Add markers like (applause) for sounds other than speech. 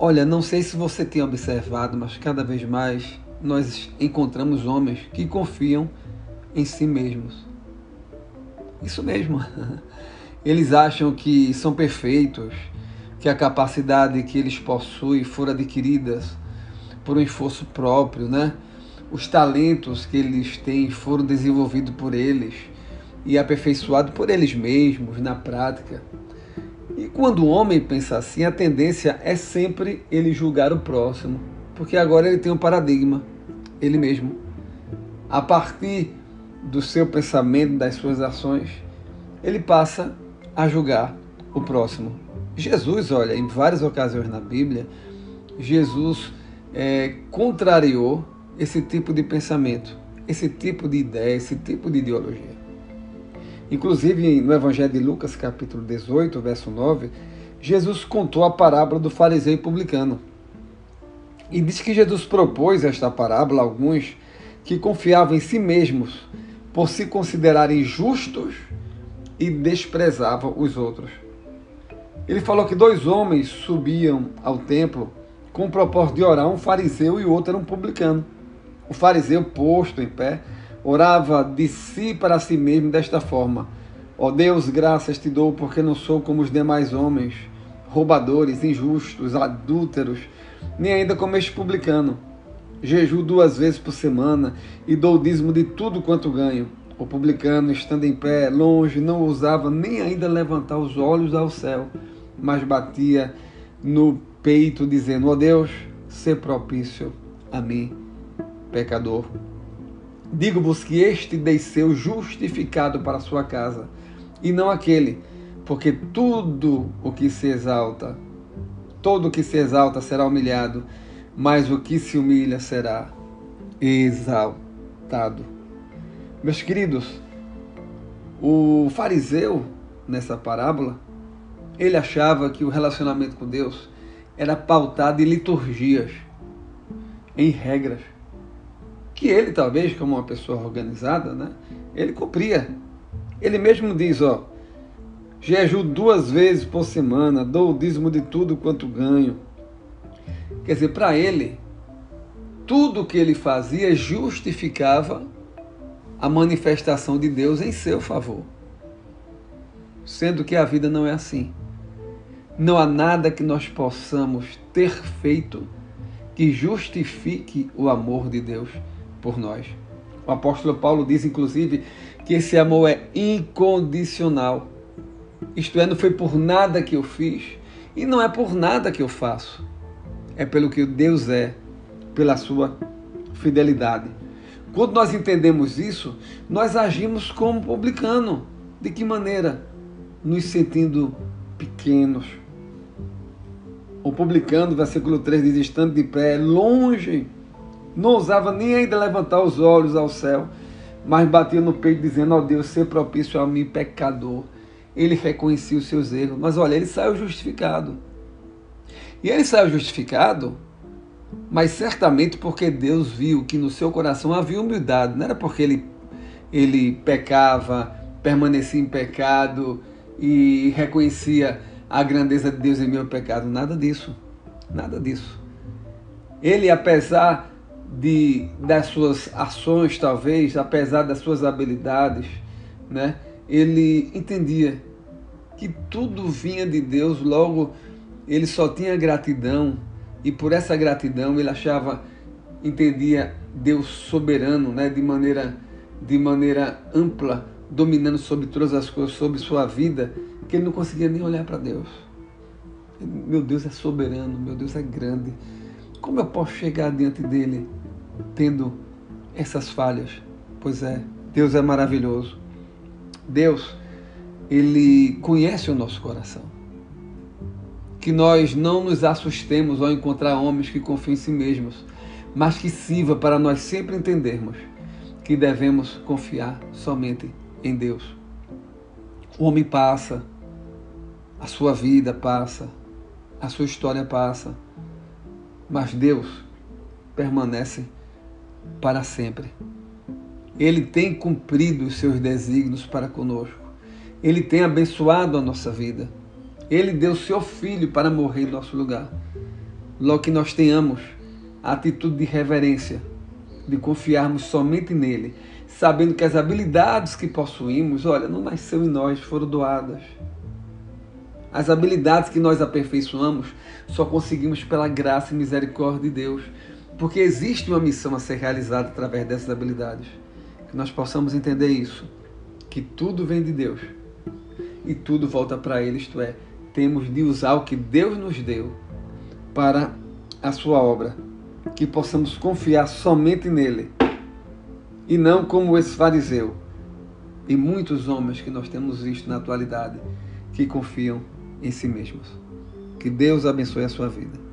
Olha, não sei se você tem observado, mas cada vez mais nós encontramos homens que confiam em si mesmos. Isso mesmo. (laughs) Eles acham que são perfeitos, que a capacidade que eles possuem foram adquiridas por um esforço próprio, né? Os talentos que eles têm foram desenvolvidos por eles e aperfeiçoados por eles mesmos na prática. E quando o homem pensa assim, a tendência é sempre ele julgar o próximo, porque agora ele tem um paradigma, ele mesmo. A partir do seu pensamento, das suas ações, ele passa a julgar o próximo. Jesus, olha, em várias ocasiões na Bíblia, Jesus é, contrariou esse tipo de pensamento, esse tipo de ideia, esse tipo de ideologia. Inclusive, no Evangelho de Lucas, capítulo 18, verso 9, Jesus contou a parábola do fariseu e publicano. E diz que Jesus propôs esta parábola a alguns que confiavam em si mesmos por se considerarem justos e desprezavam os outros. Ele falou que dois homens subiam ao templo com o propósito de orar, um fariseu e o outro era um publicano. O fariseu, posto em pé, orava de si para si mesmo desta forma: Ó oh Deus, graças te dou, porque não sou como os demais homens, roubadores, injustos, adúlteros, nem ainda como este publicano. Jejuo duas vezes por semana e dou o dízimo de tudo quanto ganho. O publicano, estando em pé, longe, não ousava nem ainda levantar os olhos ao céu mas batia no peito, dizendo: Ó oh Deus, se propício a mim, pecador. Digo-vos que este desceu justificado para sua casa, e não aquele, porque tudo o que se exalta, todo o que se exalta será humilhado, mas o que se humilha será exaltado. Meus queridos, o fariseu, nessa parábola, ele achava que o relacionamento com Deus era pautado em liturgias, em regras, que ele talvez, como uma pessoa organizada, né, ele cumpria. Ele mesmo diz, ó, jejuo duas vezes por semana, dou o dízimo de tudo quanto ganho. Quer dizer, para ele, tudo que ele fazia justificava a manifestação de Deus em seu favor. Sendo que a vida não é assim. Não há nada que nós possamos ter feito que justifique o amor de Deus por nós. O apóstolo Paulo diz, inclusive, que esse amor é incondicional. Isto é, não foi por nada que eu fiz e não é por nada que eu faço. É pelo que Deus é, pela sua fidelidade. Quando nós entendemos isso, nós agimos como publicano. De que maneira? Nos sentindo pequenos, o publicano, versículo 3 diz: estando de pé, longe, não ousava nem ainda levantar os olhos ao céu, mas batia no peito, dizendo: Ó oh Deus, ser propício a mim, pecador. Ele reconhecia os seus erros, mas olha, ele saiu justificado. E ele saiu justificado, mas certamente porque Deus viu que no seu coração havia humildade, não era porque ele, ele pecava, permanecia em pecado e reconhecia a grandeza de Deus em meu pecado. Nada disso. Nada disso. Ele, apesar de, das suas ações, talvez, apesar das suas habilidades, né, ele entendia que tudo vinha de Deus, logo ele só tinha gratidão e por essa gratidão ele achava, entendia Deus soberano, né, de maneira de maneira ampla, dominando sobre todas as coisas, sobre sua vida que ele não conseguia nem olhar para Deus. Meu Deus é soberano, meu Deus é grande. Como eu posso chegar diante dele tendo essas falhas? Pois é, Deus é maravilhoso. Deus, ele conhece o nosso coração. Que nós não nos assustemos ao encontrar homens que confiam em si mesmos, mas que sirva para nós sempre entendermos que devemos confiar somente em Deus. O homem passa, a sua vida passa, a sua história passa, mas Deus permanece para sempre. Ele tem cumprido os seus desígnios para conosco. Ele tem abençoado a nossa vida. Ele deu seu filho para morrer em nosso lugar. logo que nós tenhamos a atitude de reverência, de confiarmos somente nele, sabendo que as habilidades que possuímos, olha, não nasceu em nós, foram doadas. As habilidades que nós aperfeiçoamos só conseguimos pela graça e misericórdia de Deus, porque existe uma missão a ser realizada através dessas habilidades. Que nós possamos entender isso, que tudo vem de Deus. E tudo volta para Ele, isto é, temos de usar o que Deus nos deu para a sua obra, que possamos confiar somente nele. E não como esse fariseu e muitos homens que nós temos visto na atualidade que confiam em si mesmos. Que Deus abençoe a sua vida.